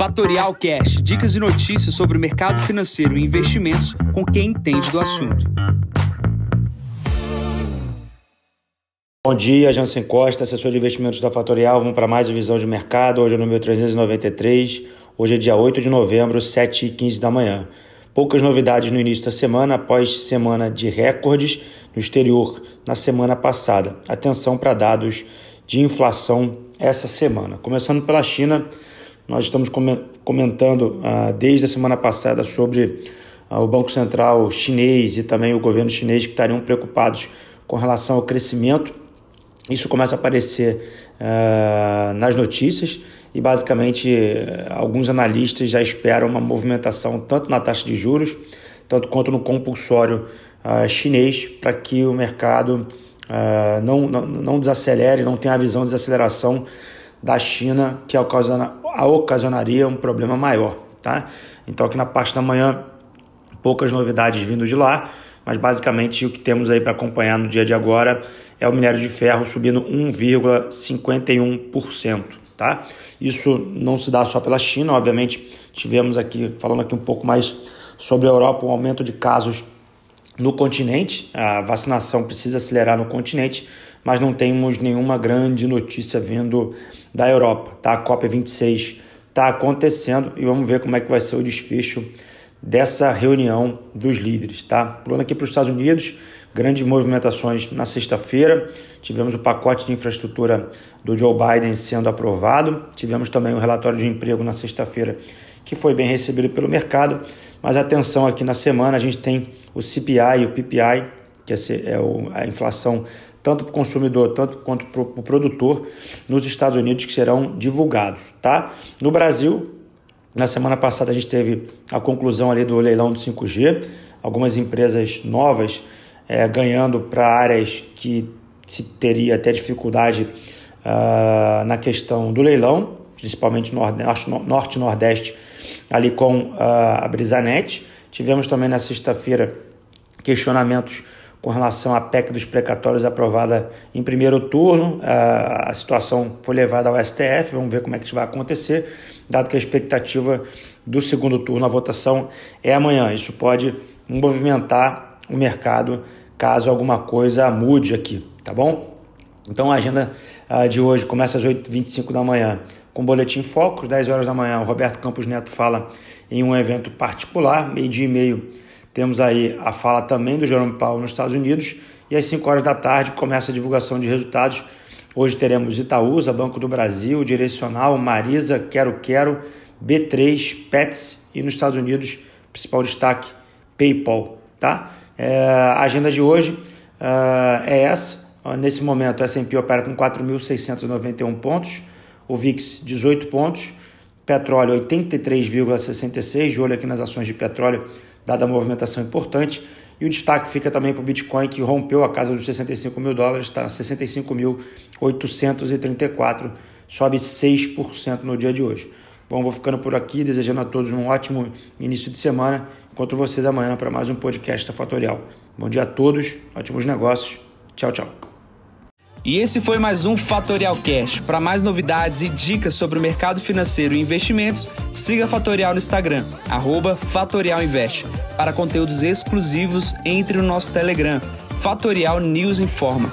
Fatorial Cash, dicas e notícias sobre o mercado financeiro e investimentos com quem entende do assunto. Bom dia, Jansen Costa, assessor de investimentos da Fatorial. Vamos para mais visão de mercado. Hoje é o número 393. Hoje é dia 8 de novembro, 7h15 da manhã. Poucas novidades no início da semana, após semana de recordes no exterior na semana passada. Atenção para dados de inflação essa semana. Começando pela China, nós estamos comentando ah, desde a semana passada sobre ah, o Banco Central chinês e também o governo chinês que estariam preocupados com relação ao crescimento. Isso começa a aparecer ah, nas notícias e basicamente alguns analistas já esperam uma movimentação tanto na taxa de juros, tanto quanto no compulsório chinês, para que o mercado não, não, não desacelere, não tenha a visão de desaceleração da China que ocasiona, ocasionaria um problema maior. Tá? Então aqui na parte da manhã, poucas novidades vindo de lá, mas basicamente o que temos aí para acompanhar no dia de agora é o minério de ferro subindo 1,51%. Tá? Isso não se dá só pela China, obviamente tivemos aqui, falando aqui um pouco mais sobre a Europa, um aumento de casos no continente. A vacinação precisa acelerar no continente, mas não temos nenhuma grande notícia vindo da Europa. Tá? A COP26 está acontecendo e vamos ver como é que vai ser o desfecho dessa reunião dos líderes. Tá? Pulando aqui para os Estados Unidos, grandes movimentações na sexta-feira. Tivemos o pacote de infraestrutura do Joe Biden sendo aprovado. Tivemos também o relatório de emprego na sexta-feira, que foi bem recebido pelo mercado. Mas atenção aqui na semana, a gente tem o CPI e o PPI, que é, é a inflação tanto para o consumidor tanto quanto para o produtor nos Estados Unidos que serão divulgados, tá? No Brasil, na semana passada a gente teve a conclusão ali do leilão do 5G, algumas empresas novas é, ganhando para áreas que se teria até dificuldade uh, na questão do leilão, principalmente norte, norte nordeste, ali com uh, a Brisanet. Tivemos também na sexta-feira questionamentos com relação à PEC dos precatórios aprovada em primeiro turno. Uh, a situação foi levada ao STF, vamos ver como é que isso vai acontecer, dado que a expectativa do segundo turno, a votação é amanhã. Isso pode movimentar o mercado caso alguma coisa mude aqui, tá bom? Então a agenda uh, de hoje começa às 8h25 da manhã com Boletim Focus, 10 horas da manhã, o Roberto Campos Neto fala em um evento particular, meio-dia e meio temos aí a fala também do Jerome Paulo nos Estados Unidos, e às 5 horas da tarde começa a divulgação de resultados. Hoje teremos Itaúsa, Banco do Brasil, Direcional, Marisa, Quero Quero, B3, Pets e nos Estados Unidos, principal destaque, PayPal. Tá? É, a agenda de hoje uh, é essa. Nesse momento, a S&P opera com 4.691 pontos, o VIX 18 pontos, petróleo 83,66, de olho aqui nas ações de petróleo, dada a movimentação importante. E o destaque fica também para o Bitcoin, que rompeu a casa dos 65 mil dólares, está a 65.834, sobe 6% no dia de hoje. Bom, vou ficando por aqui, desejando a todos um ótimo início de semana. Encontro vocês amanhã para mais um podcast da Fatorial. Bom dia a todos, ótimos negócios. Tchau, tchau. E esse foi mais um Fatorial Cash. Para mais novidades e dicas sobre o mercado financeiro e investimentos, siga a Fatorial no Instagram, @fatorialinvest. Para conteúdos exclusivos, entre no nosso Telegram, Fatorial News Informa.